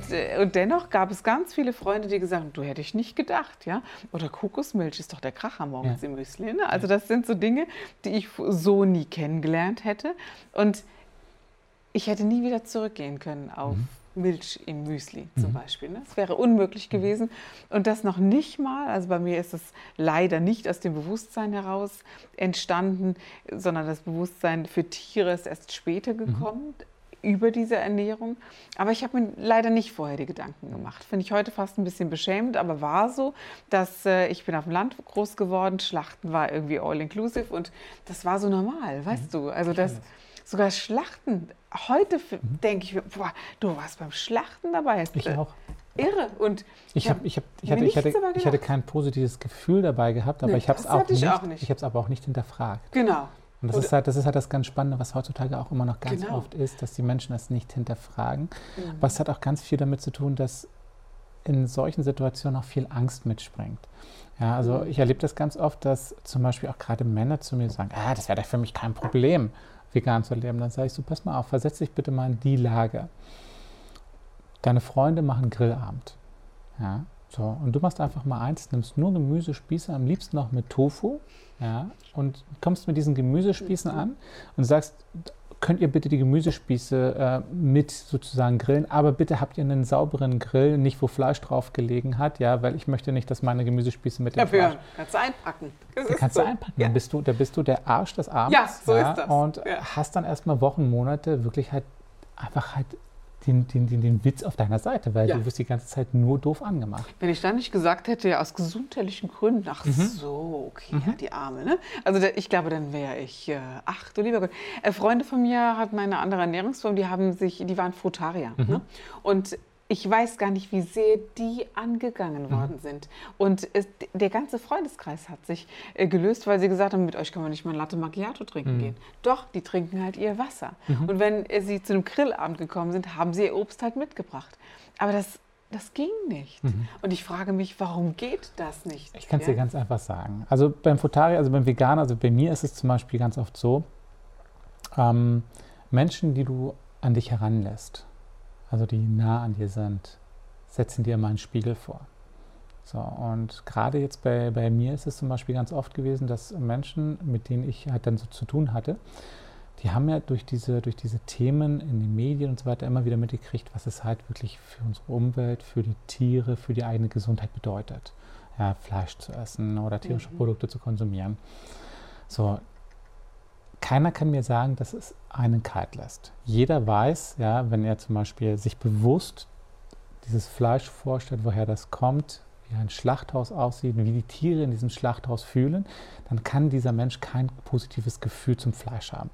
Und, äh, und dennoch gab es ganz viele Freunde, die gesagt haben, du hätte ich nicht gedacht, ja. Oder Kokosmilch ist doch der Kracher morgens ja. im Müsli. Ne? Also das sind so Dinge, die ich so nie kennengelernt hätte. Und ich hätte nie wieder zurückgehen können auf mhm. Milch im Müsli zum mhm. Beispiel. Ne? Das wäre unmöglich mhm. gewesen. Und das noch nicht mal, also bei mir ist es leider nicht aus dem Bewusstsein heraus entstanden, sondern das Bewusstsein für Tiere ist erst später mhm. gekommen. Mhm über diese Ernährung. Aber ich habe mir leider nicht vorher die Gedanken gemacht. Finde ich heute fast ein bisschen beschämend, aber war so, dass äh, ich bin auf dem Land groß geworden, Schlachten war irgendwie all-inclusive und das war so normal, weißt mhm. du. Also das, sogar Schlachten, heute mhm. denke ich, boah, du warst beim Schlachten dabei. Ich auch. Irre. Und ich, hab, ich, hab, ich, hatte, ich, hatte, ich hatte kein positives Gefühl dabei gehabt, aber nee, ich habe es auch, nicht, auch nicht. Ich habe es aber auch nicht hinterfragt. Genau. Und das, ist halt, das ist halt das ganz Spannende, was heutzutage auch immer noch ganz genau. oft ist, dass die Menschen das nicht hinterfragen. Mhm. Aber es hat auch ganz viel damit zu tun, dass in solchen Situationen auch viel Angst mitspringt. Ja, also mhm. ich erlebe das ganz oft, dass zum Beispiel auch gerade Männer zu mir sagen, ah, das wäre doch für mich kein Problem, vegan zu leben. Dann sage ich so, pass mal auf, versetz dich bitte mal in die Lage. Deine Freunde machen Grillabend. Ja, so, und du machst einfach mal eins, nimmst nur Gemüsespieße, am liebsten noch mit Tofu, ja, und kommst mit diesen Gemüsespießen an und sagst, könnt ihr bitte die Gemüsespieße äh, mit sozusagen grillen, aber bitte habt ihr einen sauberen Grill, nicht wo Fleisch drauf gelegen hat, ja, weil ich möchte nicht, dass meine Gemüsespieße mit dem ja, Fleisch... kannst du einpacken. Das da kannst so. du einpacken, ja. dann, bist du, da bist du der Arsch des Abends. Ja, so ja, ist das. Und ja. hast dann erstmal Wochen, Monate wirklich halt einfach halt den, den, den, den Witz auf deiner Seite, weil ja. du wirst die ganze Zeit nur doof angemacht. Wenn ich dann nicht gesagt hätte, ja, aus gesundheitlichen Gründen, ach mhm. so, okay, mhm. ja, die Arme, ne? Also ich glaube, dann wäre ich, äh, ach du lieber Gott. Äh, Freunde von mir hatten eine andere Ernährungsform, die haben sich, die waren Frutarier. Mhm. Ne? Und ich weiß gar nicht, wie sehr die angegangen mhm. worden sind. Und es, der ganze Freundeskreis hat sich äh, gelöst, weil sie gesagt haben, mit euch kann man nicht mal Latte Macchiato trinken mhm. gehen. Doch, die trinken halt ihr Wasser. Mhm. Und wenn äh, sie zu einem Grillabend gekommen sind, haben sie ihr Obst halt mitgebracht. Aber das, das ging nicht. Mhm. Und ich frage mich, warum geht das nicht? Ich kann es ja? dir ganz einfach sagen. Also beim Futari, also beim Veganer, also bei mir ist es zum Beispiel ganz oft so, ähm, Menschen, die du an dich heranlässt, also die nah an dir sind, setzen dir mal einen Spiegel vor. So, und gerade jetzt bei, bei mir ist es zum Beispiel ganz oft gewesen, dass Menschen, mit denen ich halt dann so zu tun hatte, die haben ja durch diese, durch diese Themen in den Medien und so weiter immer wieder mitgekriegt, was es halt wirklich für unsere Umwelt, für die Tiere, für die eigene Gesundheit bedeutet. Ja, Fleisch zu essen oder tierische mhm. Produkte zu konsumieren. So, keiner kann mir sagen, dass es einen kalt lässt. Jeder weiß, ja, wenn er zum Beispiel sich bewusst dieses Fleisch vorstellt, woher das kommt, wie ein Schlachthaus aussieht, wie die Tiere in diesem Schlachthaus fühlen, dann kann dieser Mensch kein positives Gefühl zum Fleisch haben.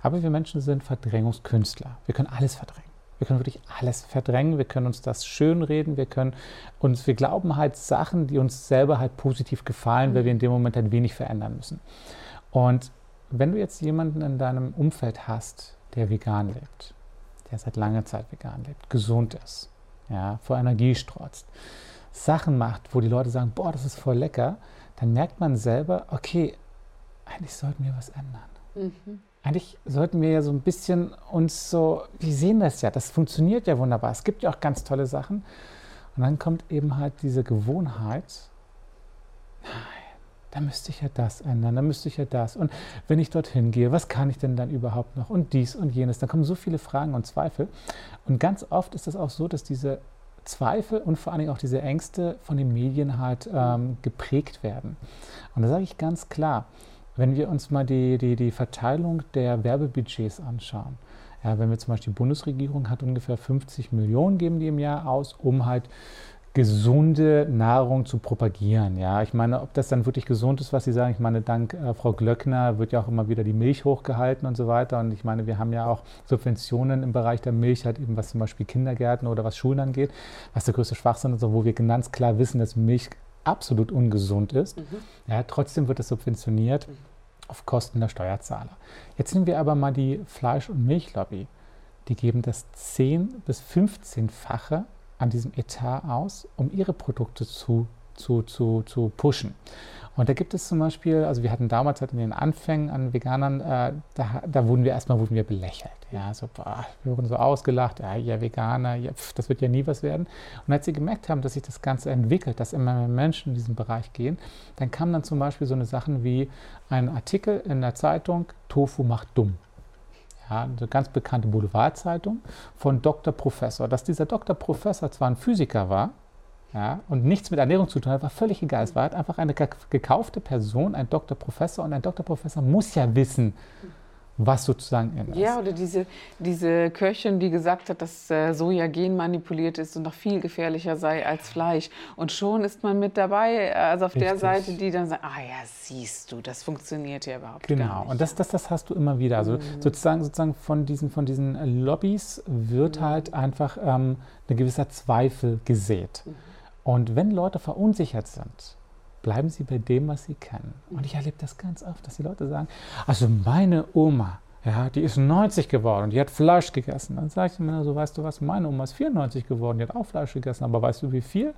Aber wir Menschen sind Verdrängungskünstler. Wir können alles verdrängen. Wir können wirklich alles verdrängen, wir können uns das schönreden, wir können uns, wir glauben halt Sachen, die uns selber halt positiv gefallen, weil wir in dem Moment halt wenig verändern müssen. Und wenn du jetzt jemanden in deinem Umfeld hast, der vegan lebt, der seit langer Zeit vegan lebt, gesund ist, ja, vor Energie strotzt, Sachen macht, wo die Leute sagen, boah, das ist voll lecker, dann merkt man selber, okay, eigentlich sollten wir was ändern. Mhm. Eigentlich sollten wir ja so ein bisschen uns so, wir sehen das ja, das funktioniert ja wunderbar. Es gibt ja auch ganz tolle Sachen. Und dann kommt eben halt diese Gewohnheit, da müsste ich ja das ändern, da müsste ich ja das. Und wenn ich dorthin gehe, was kann ich denn dann überhaupt noch? Und dies und jenes. Da kommen so viele Fragen und Zweifel. Und ganz oft ist es auch so, dass diese Zweifel und vor allen Dingen auch diese Ängste von den Medien halt ähm, geprägt werden. Und da sage ich ganz klar, wenn wir uns mal die, die, die Verteilung der Werbebudgets anschauen, ja, wenn wir zum Beispiel die Bundesregierung hat ungefähr 50 Millionen geben die im Jahr aus, um halt gesunde Nahrung zu propagieren. Ja, ich meine, ob das dann wirklich gesund ist, was Sie sagen. Ich meine, dank äh, Frau Glöckner wird ja auch immer wieder die Milch hochgehalten und so weiter. Und ich meine, wir haben ja auch Subventionen im Bereich der Milch, halt eben was zum Beispiel Kindergärten oder was Schulen angeht, was der größte Schwachsinn ist, wo wir ganz klar wissen, dass Milch absolut ungesund ist. Mhm. Ja, trotzdem wird es subventioniert mhm. auf Kosten der Steuerzahler. Jetzt nehmen wir aber mal die Fleisch- und Milchlobby. Die geben das 10 bis 15-fache an diesem Etat aus, um ihre Produkte zu, zu, zu, zu pushen. Und da gibt es zum Beispiel, also wir hatten damals halt in den Anfängen an Veganern, äh, da, da, wurden wir erstmal wurden wir belächelt. Ja, so, boah, wir wurden so ausgelacht, ja, ihr Veganer, ja, pf, das wird ja nie was werden. Und als sie gemerkt haben, dass sich das Ganze entwickelt, dass immer mehr Menschen in diesen Bereich gehen, dann kamen dann zum Beispiel so eine Sachen wie ein Artikel in der Zeitung, Tofu macht dumm ja, eine ganz bekannte Boulevardzeitung, von Dr. Professor. Dass dieser Dr. Professor zwar ein Physiker war ja, und nichts mit Ernährung zu tun hat, war völlig egal. Es war halt einfach eine gekaufte Person, ein Dr. Professor und ein Dr. Professor muss ja wissen, was sozusagen ist. Ja, oder diese, diese Köchin, die gesagt hat, dass äh, Soja genmanipuliert ist und noch viel gefährlicher sei als Fleisch. Und schon ist man mit dabei, also auf Richtig. der Seite, die dann sagt, ah ja, siehst du, das funktioniert ja überhaupt genau. gar nicht. Genau, und das, das, das hast du immer wieder. Also mhm. sozusagen, sozusagen von, diesen, von diesen Lobbys wird mhm. halt einfach ähm, ein gewisser Zweifel gesät. Mhm. Und wenn Leute verunsichert sind, bleiben Sie bei dem, was Sie kennen. Und ich erlebe das ganz oft, dass die Leute sagen, also meine Oma, ja, die ist 90 geworden und die hat Fleisch gegessen. Dann sage ich mir so, weißt du was, meine Oma ist 94 geworden, die hat auch Fleisch gegessen, aber weißt du wie viel?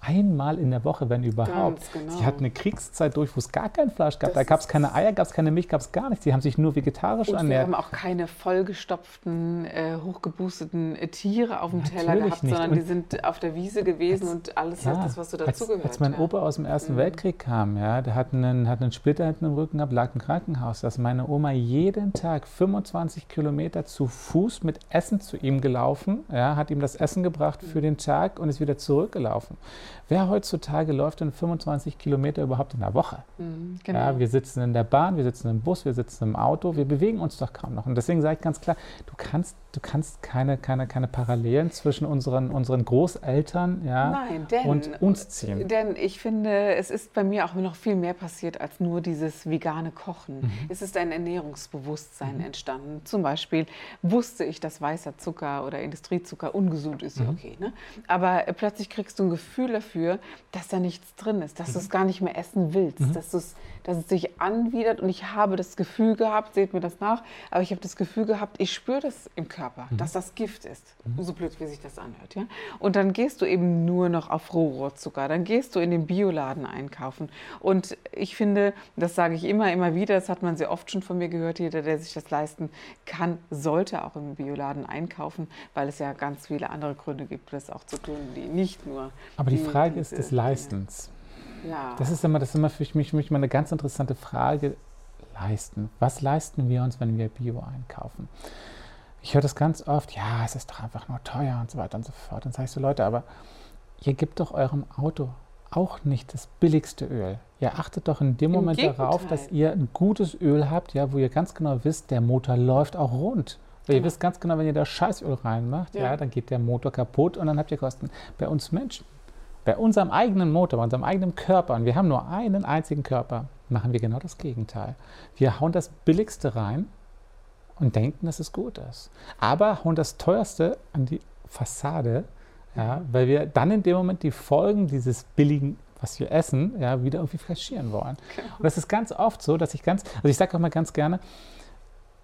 Einmal in der Woche, wenn überhaupt. Genau. Sie hat eine Kriegszeit durch, wo es gar kein Fleisch gab. Das da gab es keine Eier, gab es keine Milch, gab es gar nichts. Sie haben sich nur vegetarisch und ernährt. Wir haben auch keine vollgestopften, äh, hochgeboosteten äh, Tiere auf dem Natürlich Teller gehabt, nicht. sondern und die sind auf der Wiese gewesen als, und alles ja, das, was so dazugehört. Als, als mein ja. Opa aus dem Ersten mhm. Weltkrieg kam, ja, der hat einen, hat einen Splitter hinten im Rücken gehabt, lag im Krankenhaus, dass meine Oma jeden Tag 25 Kilometer zu Fuß mit Essen zu ihm gelaufen, ja, hat ihm das Essen gebracht für den Tag und ist wieder zurückgelaufen. Wer heutzutage läuft denn 25 Kilometer überhaupt in der Woche? Mhm, genau. ja, wir sitzen in der Bahn, wir sitzen im Bus, wir sitzen im Auto, wir bewegen uns doch kaum noch. Und deswegen sage ich ganz klar, du kannst, du kannst keine, keine, keine Parallelen zwischen unseren, unseren Großeltern ja, Nein, denn, und uns ziehen. Denn ich finde, es ist bei mir auch noch viel mehr passiert als nur dieses vegane Kochen. Mhm. Es ist ein Ernährungsbewusstsein mhm. entstanden. Zum Beispiel wusste ich, dass weißer Zucker oder Industriezucker ungesund ist, mhm. okay. Ne? Aber plötzlich kriegst du ein Gefühl dafür, dass da nichts drin ist, dass mhm. du es gar nicht mehr essen willst, mhm. dass, dass es sich anwidert. Und ich habe das Gefühl gehabt, seht mir das nach, aber ich habe das Gefühl gehabt, ich spüre das im Körper, mhm. dass das Gift ist. Mhm. So blöd, wie sich das anhört. Ja? Und dann gehst du eben nur noch auf Rohrohrzucker, dann gehst du in den Bioladen einkaufen. Und ich finde, das sage ich immer, immer wieder, das hat man sehr oft schon von mir gehört, jeder, der sich das leisten kann, sollte auch im Bioladen einkaufen, weil es ja ganz viele andere Gründe gibt, das auch zu tun, die nicht nur. Aber die, die Frage Frage ist des Leistens. Ja. Das ist immer, das ist immer für mich, für mich mal eine ganz interessante Frage. Leisten. Was leisten wir uns, wenn wir Bio einkaufen? Ich höre das ganz oft, ja, es ist doch einfach nur teuer und so weiter und so fort. Dann sage ich so, Leute, aber ihr gebt doch eurem Auto auch nicht das billigste Öl. Ihr achtet doch in dem Im Moment Gegenteil. darauf, dass ihr ein gutes Öl habt, ja, wo ihr ganz genau wisst, der Motor läuft auch rund. Weil genau. ihr wisst ganz genau, wenn ihr da Scheißöl reinmacht, ja. ja, dann geht der Motor kaputt und dann habt ihr Kosten. Bei uns Menschen bei unserem eigenen Motor, bei unserem eigenen Körper, und wir haben nur einen einzigen Körper, machen wir genau das Gegenteil. Wir hauen das Billigste rein und denken, dass es gut ist. Aber hauen das Teuerste an die Fassade, ja, weil wir dann in dem Moment die Folgen dieses billigen was wir essen, ja, wieder irgendwie kaschieren wollen. Und das ist ganz oft so, dass ich ganz, also ich sage auch mal ganz gerne,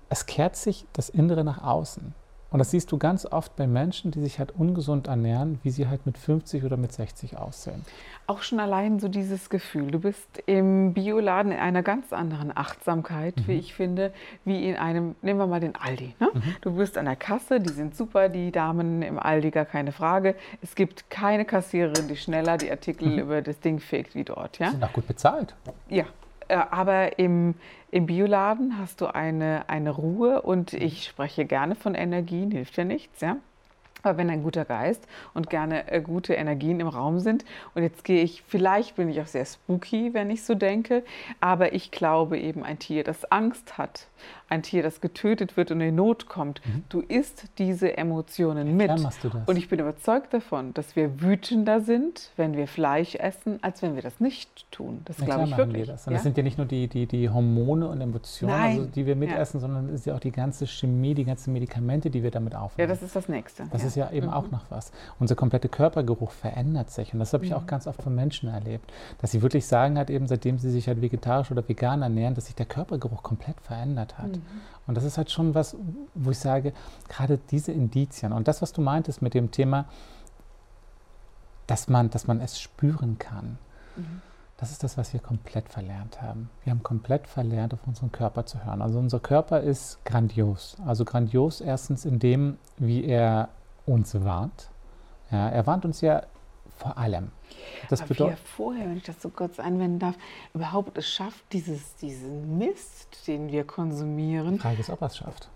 es kehrt sich das Innere nach außen. Und das siehst du ganz oft bei Menschen, die sich halt ungesund ernähren, wie sie halt mit 50 oder mit 60 aussehen. Auch schon allein so dieses Gefühl. Du bist im Bioladen in einer ganz anderen Achtsamkeit, mhm. wie ich finde, wie in einem, nehmen wir mal den Aldi. Ne? Mhm. Du bist an der Kasse, die sind super, die Damen im Aldi, gar keine Frage. Es gibt keine Kassiererin, die schneller die Artikel mhm. über das Ding fegt wie dort. Ja? Die sind auch gut bezahlt. Ja, aber im, im Bioladen hast du eine, eine Ruhe und ich spreche gerne von Energien, hilft ja nichts, ja. Aber wenn ein guter Geist und gerne äh, gute Energien im Raum sind, und jetzt gehe ich, vielleicht bin ich auch sehr spooky, wenn ich so denke, aber ich glaube eben ein Tier, das Angst hat, ein Tier, das getötet wird und in Not kommt. Mhm. Du isst diese Emotionen mit. machst du das. Und ich bin überzeugt davon, dass wir wütender sind, wenn wir Fleisch essen, als wenn wir das nicht tun. Das ja, glaube ich wirklich. das. Und ja? das sind ja nicht nur die, die, die Hormone und Emotionen, also, die wir mitessen, ja. sondern es ist ja auch die ganze Chemie, die ganzen Medikamente, die wir damit aufnehmen. Ja, das ist das Nächste. Das ist ja eben mhm. auch noch was. Unser kompletter Körpergeruch verändert sich. Und das habe ich mhm. auch ganz oft von Menschen erlebt, dass sie wirklich sagen, halt eben seitdem sie sich halt vegetarisch oder vegan ernähren, dass sich der Körpergeruch komplett verändert hat. Mhm. Und das ist halt schon was, wo ich sage, gerade diese Indizien und das, was du meintest mit dem Thema, dass man, dass man es spüren kann. Mhm. Das ist das, was wir komplett verlernt haben. Wir haben komplett verlernt, auf unseren Körper zu hören. Also unser Körper ist grandios. Also grandios erstens in dem, wie er uns warnt. Ja, er warnt uns ja vor allem. Das Aber bedeutet, wie er vorher, wenn ich das so kurz einwenden darf, überhaupt es schafft, dieses, diesen Mist, den wir konsumieren. Die Frage ist, ob er es schafft.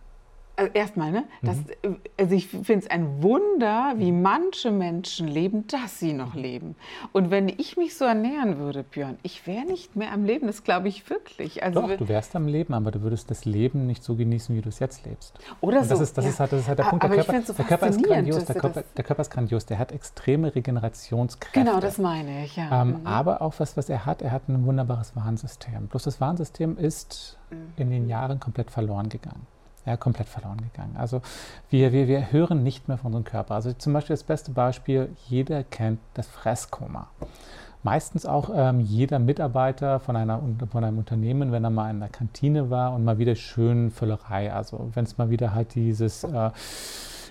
Also erstmal, ne? Das, mhm. Also ich finde es ein Wunder, wie manche Menschen leben, dass sie noch leben. Und wenn ich mich so ernähren würde, Björn, ich wäre nicht mehr am Leben, das glaube ich wirklich. Also Doch, du wärst am Leben, aber du würdest das Leben nicht so genießen, wie du es jetzt lebst. Oder so. Das ist, das, ja. ist halt, das ist halt der Punkt. Aber der Körper, so der Körper ist grandios. Der Körper, der Körper, ist grandios. Der hat extreme Regenerationskräfte. Genau, das meine ich, ja. Ähm, mhm. Aber auch was, was er hat, er hat ein wunderbares Warnsystem. Bloß das Warnsystem ist mhm. in den Jahren komplett verloren gegangen ja, komplett verloren gegangen. Also wir, wir, wir hören nicht mehr von unserem Körper. Also zum Beispiel das beste Beispiel, jeder kennt das Fresskoma. Meistens auch ähm, jeder Mitarbeiter von, einer, von einem Unternehmen, wenn er mal in der Kantine war und mal wieder schön Völlerei, also wenn es mal wieder halt dieses äh,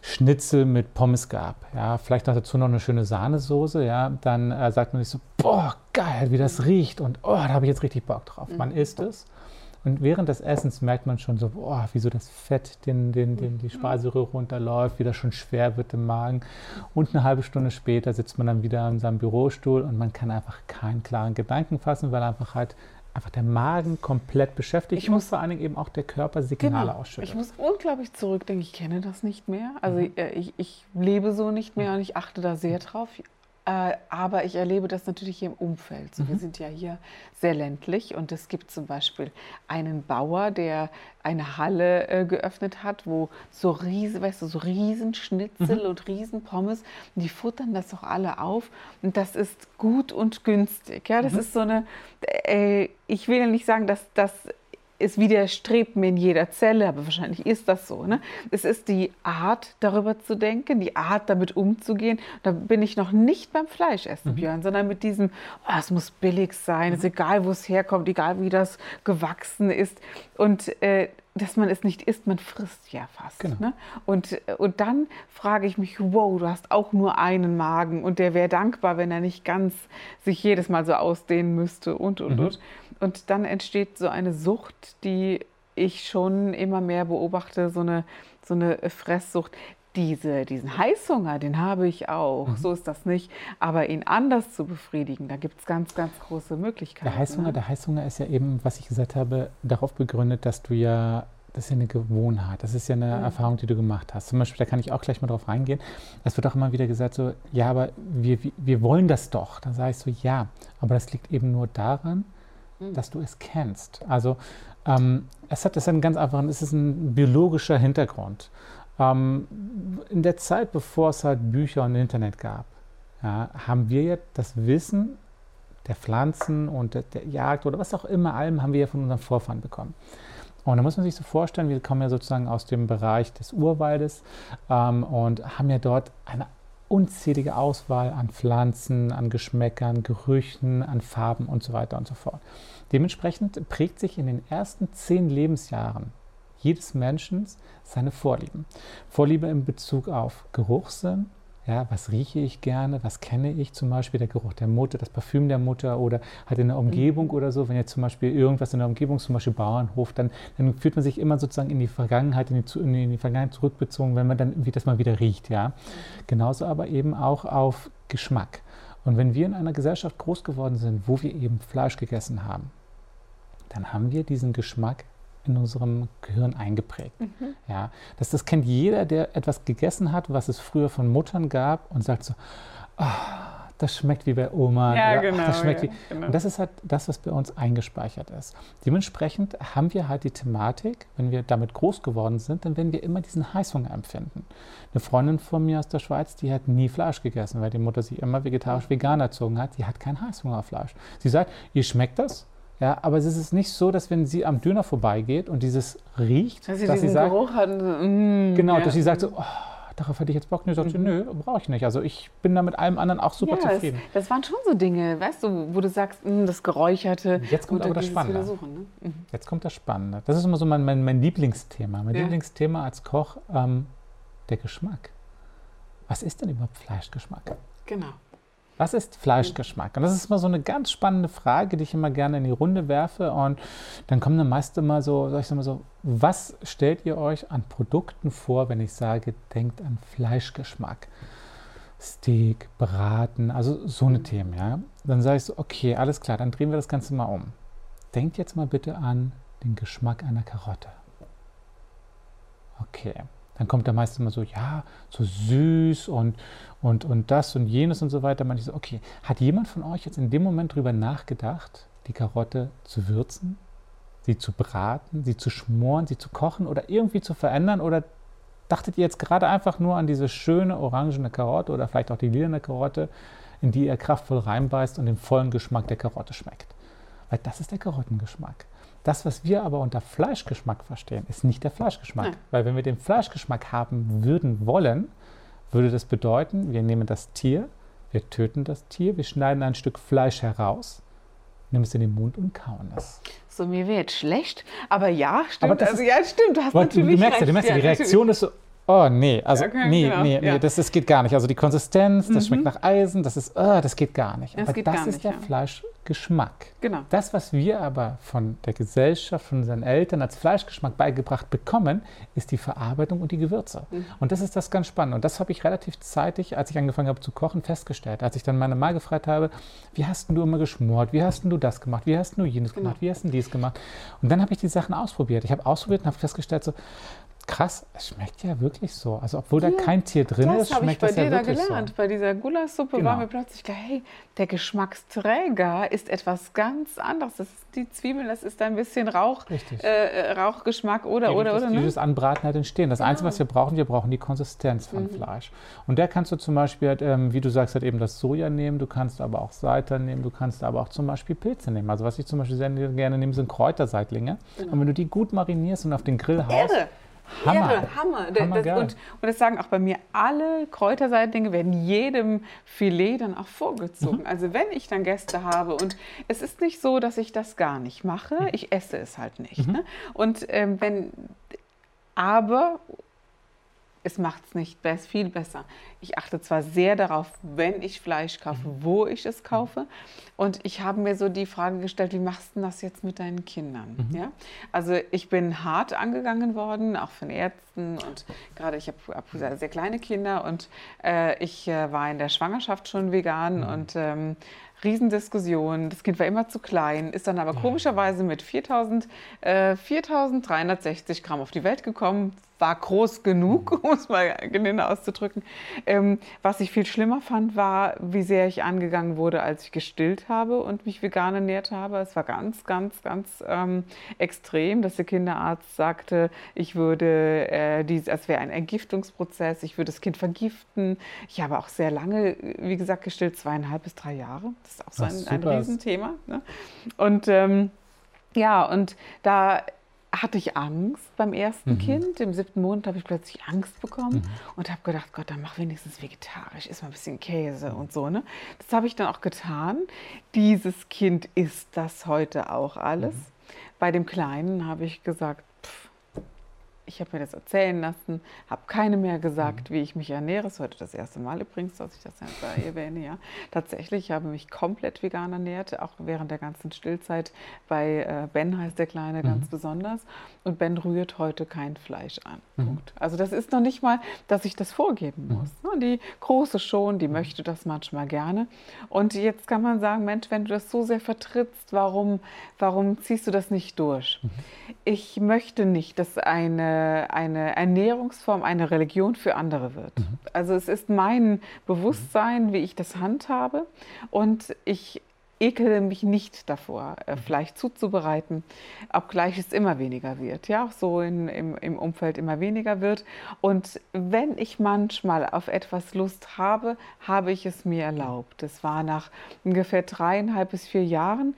Schnitzel mit Pommes gab, ja, vielleicht noch dazu noch eine schöne Sahnesoße, ja, dann äh, sagt man sich so, boah, geil, wie das riecht und oh, da habe ich jetzt richtig Bock drauf. Man mhm. isst es und während des Essens merkt man schon so, oh, wie so das Fett, den, den, den die Speiseröhre runterläuft, wie das schon schwer wird im Magen. Und eine halbe Stunde später sitzt man dann wieder in seinem Bürostuhl und man kann einfach keinen klaren Gedanken fassen, weil einfach halt einfach der Magen komplett beschäftigt ich muss vor allen Dingen eben auch der Körper Signale genau. ausschüttet. Ich muss unglaublich zurückdenken, ich kenne das nicht mehr. Also mhm. Äh, ich, ich, lebe so nicht mehr und ich achte da sehr drauf. Äh, aber ich erlebe das natürlich hier im Umfeld. So, mhm. Wir sind ja hier sehr ländlich und es gibt zum Beispiel einen Bauer, der eine Halle äh, geöffnet hat, wo so riesen, weißt du, so Riesenschnitzel mhm. und Riesenpommes, und die futtern das doch alle auf und das ist gut und günstig. Ja, das mhm. ist so eine, äh, ich will ja nicht sagen, dass das es widerstrebt mir in jeder Zelle, aber wahrscheinlich ist das so. Ne? Es ist die Art, darüber zu denken, die Art, damit umzugehen. Da bin ich noch nicht beim Fleischessen, mhm. Björn, sondern mit diesem, oh, es muss billig sein, mhm. ist egal, wo es herkommt, egal, wie das gewachsen ist. Und äh, dass man es nicht isst, man frisst ja fast. Genau. Ne? Und, und dann frage ich mich, wow, du hast auch nur einen Magen und der wäre dankbar, wenn er nicht ganz sich jedes Mal so ausdehnen müsste und, und, mhm. und. Und dann entsteht so eine Sucht, die ich schon immer mehr beobachte, so eine, so eine Fresssucht. Diese, diesen Heißhunger, den habe ich auch, mhm. so ist das nicht. Aber ihn anders zu befriedigen, da gibt es ganz, ganz große Möglichkeiten. Der Heißhunger, ne? der Heißhunger ist ja eben, was ich gesagt habe, darauf begründet, dass du ja das ist ja eine Gewohnheit, das ist ja eine mhm. Erfahrung, die du gemacht hast. Zum Beispiel, da kann ich auch gleich mal drauf reingehen. Es wird auch immer wieder gesagt, so, ja, aber wir, wir wollen das doch. Da sage ich so, ja, aber das liegt eben nur daran, Mhm. dass du es kennst. Also ähm, es hat das einen ganz einfachen, es ist ein biologischer Hintergrund. Ähm, in der Zeit, bevor es halt Bücher und Internet gab, ja, haben wir ja das Wissen der Pflanzen und der, der, Jagd oder was auch immer, allem haben wir ja von unseren Vorfahren bekommen. Und da muss man sich so vorstellen, wir kommen ja sozusagen aus dem Bereich des Urwaldes ähm, und haben ja dort eine unzählige Auswahl an Pflanzen, an Geschmäckern, Gerüchen, an Farben und so weiter und so fort. Dementsprechend prägt sich in den ersten zehn Lebensjahren jedes Menschen seine Vorlieben. Vorliebe in Bezug auf Geruchssinn, ja, was rieche ich gerne? Was kenne ich zum Beispiel? Der Geruch der Mutter, das Parfüm der Mutter oder halt in der Umgebung mhm. oder so. Wenn jetzt zum Beispiel irgendwas in der Umgebung, zum Beispiel Bauernhof, dann, dann fühlt man sich immer sozusagen in die Vergangenheit, in die, in die Vergangenheit zurückbezogen, wenn man dann wie das mal wieder riecht. Ja? Mhm. Genauso aber eben auch auf Geschmack. Und wenn wir in einer Gesellschaft groß geworden sind, wo wir eben Fleisch gegessen haben, dann haben wir diesen Geschmack in unserem Gehirn eingeprägt. Mhm. Ja, das, das kennt jeder, der etwas gegessen hat, was es früher von Muttern gab und sagt so, oh, das schmeckt wie bei Oma. Ja, oder, genau, das schmeckt ja, wie. genau. Und das ist halt das, was bei uns eingespeichert ist. Dementsprechend haben wir halt die Thematik, wenn wir damit groß geworden sind, dann werden wir immer diesen Heißhunger empfinden. Eine Freundin von mir aus der Schweiz, die hat nie Fleisch gegessen, weil die Mutter sie immer vegetarisch-vegan erzogen hat. Die hat keinen Heißhunger auf Fleisch. Sie sagt, ihr schmeckt das? Ja, aber es ist nicht so, dass wenn sie am Döner vorbeigeht und dieses riecht, Dass sie dass sie sagt, Geruch hat. mm, genau, ja. dass sie sagt so, oh, darauf hätte ich jetzt Bock. Ich sagte, nö, brauche ich nicht. Also ich bin da mit allem anderen auch super ja, das, zufrieden. das waren schon so Dinge, weißt du, wo du sagst, mm, das Geräucherte. Jetzt kommt aber das Spannende. Suchen, ne? mhm. Jetzt kommt das Spannende. Das ist immer so mein, mein, mein Lieblingsthema. Mein Ja. Lieblingsthema als Koch, ähm, der Geschmack. Was ist denn überhaupt Fleischgeschmack? Genau. Was ist Fleischgeschmack? Und das ist immer so eine ganz spannende Frage, die ich immer gerne in die Runde werfe. Und dann kommen dann meist immer so, sag ich mal so, was stellt ihr euch an Produkten vor, wenn ich sage, denkt an Fleischgeschmack? Steak, Braten, also so eine Themen, ja. Dann sage ich so, okay, alles klar, dann drehen wir das Ganze mal um. Denkt jetzt mal bitte an den Geschmack einer Karotte. Okay. Dann kommt da meist immer so, ja, so süß und, und, und das und jenes und so weiter. Man so, okay, hat jemand von euch jetzt in dem Moment drüber nachgedacht, die Karotte zu würzen, sie zu braten, sie zu schmoren, sie zu kochen oder irgendwie zu verändern? Oder dachtet ihr jetzt gerade einfach nur an diese schöne orangene Karotte oder vielleicht auch die lilane Karotte, in die ihr kraftvoll reinbeißt und den vollen Geschmack der Karotte schmeckt? Weil das ist der Karottengeschmack. Das, was wir aber unter Fleischgeschmack verstehen, ist nicht der Fleischgeschmack. Nein. Weil wenn wir den Fleischgeschmack haben würden wollen, würde das bedeuten, wir nehmen das Tier, wir töten das Tier, wir schneiden ein Stück Fleisch heraus, nehmen es in den Mund und kauen es. So, mir wäre jetzt schlecht, aber ja, stimmt. Aber das also, ist- ja, stimmt, du hast natürlich du merkst recht. du merkst ja, die. Reaktion ist so, oh nee, also Okay, nee, genau, nee, nee, ja. das, das geht gar nicht. Also die Konsistenz, das schmeckt nach Eisen, das ist, oh, das geht gar nicht. Das aber das ist nicht, der ja. Fleischgeschmack. Genau. Das, was wir aber von der Gesellschaft, von unseren Eltern als Fleischgeschmack beigebracht bekommen, ist die Verarbeitung und die Gewürze. Mhm. Und das ist das ganz spannend. Und das habe ich relativ zeitig, als ich angefangen habe zu kochen, festgestellt. Als ich dann meine Mal gefragt habe, wie hast du immer geschmort? Wie hast du das gemacht? Wie hast du jenes Genau. gemacht? Wie hast denn dies gemacht? Und dann habe ich die Sachen ausprobiert. Ich habe ausprobiert und habe festgestellt, so, krass, es schmeckt ja wirklich so. Also obwohl da Ja, kein Tier drin Das ist, habe ich schmeckt bei das dir ja da wirklich gelernt. so. Bei dieser Gulaschsuppe Genau. war mir plötzlich klar, hey, der Geschmacksträger ist etwas ganz anderes. Das ist die Zwiebeln, das ist ein bisschen Rauch, Richtig. äh, Rauchgeschmack oder, Die oder, oder. das, Ne? dieses Anbraten halt entstehen. Das Einzige, was wir brauchen, wir brauchen die Konsistenz von Fleisch. Und der kannst du zum Beispiel, halt, ähm, wie du sagst, halt eben das Soja nehmen, du kannst aber auch Seitan nehmen, du kannst aber auch zum Beispiel Pilze nehmen. Also was ich zum Beispiel sehr gerne nehme, sind Kräuterseitlinge. Und wenn du die gut marinierst und auf den Grill haust, Irre. Hammer. Irre, Hammer. Hammergeil. das, und, und das sagen auch bei mir alle Kräuterseitlinge werden jedem Filet dann auch vorgezogen. Mhm. Also wenn ich dann Gäste habe und es ist nicht so, dass ich das gar nicht mache, Mhm. ich esse es halt nicht. Ne? Und ähm, wenn, aber es macht es nicht best, viel besser. Ich achte zwar sehr darauf, wenn ich Fleisch kaufe, wo ich es kaufe. Und ich habe mir so die Frage gestellt, wie machst du das jetzt mit deinen Kindern? Ja? Also ich bin hart angegangen worden, auch von Ärzten. Und gerade ich habe hab sehr, kleine Kinder und äh, ich äh, war in der Schwangerschaft schon vegan und ähm, Riesendiskussion. Das Kind war immer zu klein, ist dann aber komischerweise mit 4000, äh, 4360 Gramm auf die Welt gekommen. War groß genug, um es mal gelinde auszudrücken. Ähm, was ich viel schlimmer fand, war, wie sehr ich angegangen wurde, als ich gestillt habe und mich vegan ernährt habe. Es war ganz, ganz, ganz ähm, extrem, dass der Kinderarzt sagte, ich würde, äh, dies, es wäre ein Entgiftungsprozess, ich würde das Kind vergiften. Ich habe auch sehr lange, wie gesagt, gestillt, zweieinhalb bis drei Jahre. Das ist auch so ein, ein. Riesenthema. Ne? Und ähm, ja, und da hatte ich Angst beim ersten Mhm. Kind. Im siebten Monat habe ich plötzlich Angst bekommen und habe gedacht, Gott, dann mach wenigstens vegetarisch, iss mal ein bisschen Käse und so. Ne? Das habe ich dann auch getan. Dieses Kind isst das heute auch alles. Mhm. Bei dem Kleinen habe ich gesagt, ich habe mir das erzählen lassen, habe keine mehr Mhm. gesagt, wie ich mich ernähre. Das ist heute das erste Mal übrigens, dass ich das jetzt erwähne. Ja. Tatsächlich, ich habe mich komplett vegan ernährt, auch während der ganzen Stillzeit. Bei äh, Ben heißt der Kleine Mhm. ganz besonders. Und Ben rührt heute kein Fleisch an. Mhm. Also das ist noch nicht mal, dass ich das vorgeben muss. Ne? Die Große schon, Mhm. die möchte das manchmal gerne. Und jetzt kann man sagen, Mensch, wenn du das so sehr vertrittst, warum, warum ziehst du das nicht durch? Mhm. Ich möchte nicht, dass eine eine, eine Ernährungsform, eine Religion für andere wird. Mhm. Also es ist mein Bewusstsein, wie ich das handhabe und ich ekele mich nicht davor, äh, mhm. Fleisch zuzubereiten, obgleich es immer weniger wird, ja, auch so in, im, im Umfeld immer weniger wird. Und wenn ich manchmal auf etwas Lust habe, habe ich es mir erlaubt. Das war nach ungefähr dreieinhalb bis vier Jahren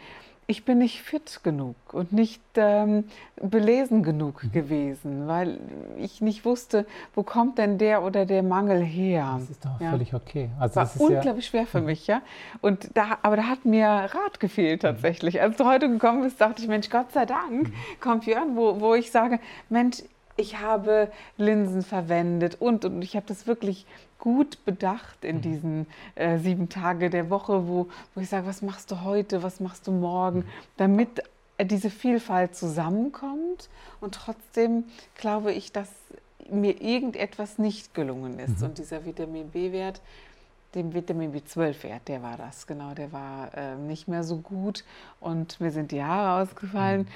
ich bin nicht fit genug und nicht ähm, belesen genug mhm. gewesen, weil ich nicht wusste, wo kommt denn der oder der Mangel her. Das ist doch ja. völlig okay. Also war unglaublich ja schwer für mhm. mich, ja. Und da, aber da hat mir Rat gefehlt tatsächlich. Mhm. Als du heute gekommen bist, dachte ich, Mensch, Gott sei Dank mhm. kommt Jörn, wo, wo ich sage, Mensch, ich habe Linsen verwendet und, und ich habe das wirklich gut bedacht in mhm. diesen äh, sieben Tage der Woche, wo, wo ich sage, was machst du heute, was machst du morgen, mhm. damit äh, diese Vielfalt zusammenkommt. Und trotzdem glaube ich, dass mir irgendetwas nicht gelungen ist. Mhm. Und dieser Vitamin B-Wert, dem Vitamin B12-Wert, der war das, genau, der war äh, nicht mehr so gut und mir sind die Haare ausgefallen. Mhm.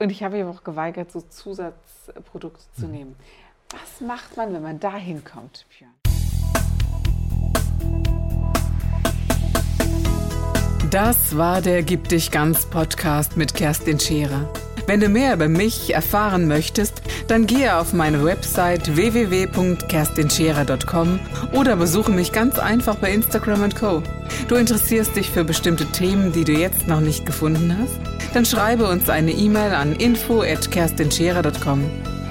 Und ich habe mich auch geweigert, so Zusatzprodukte zu mhm. nehmen. Was macht man, wenn man da hinkommt, Björn? Das war der Gib dich ganz Podcast mit Kerstin Scherer. Wenn du mehr über mich erfahren möchtest, dann gehe auf meine Website www.kerstinscherer.com oder besuche mich ganz einfach bei Instagram Co. Du interessierst dich für bestimmte Themen, die du jetzt noch nicht gefunden hast? Dann schreibe uns eine E-Mail an info@kerstinscherer.com.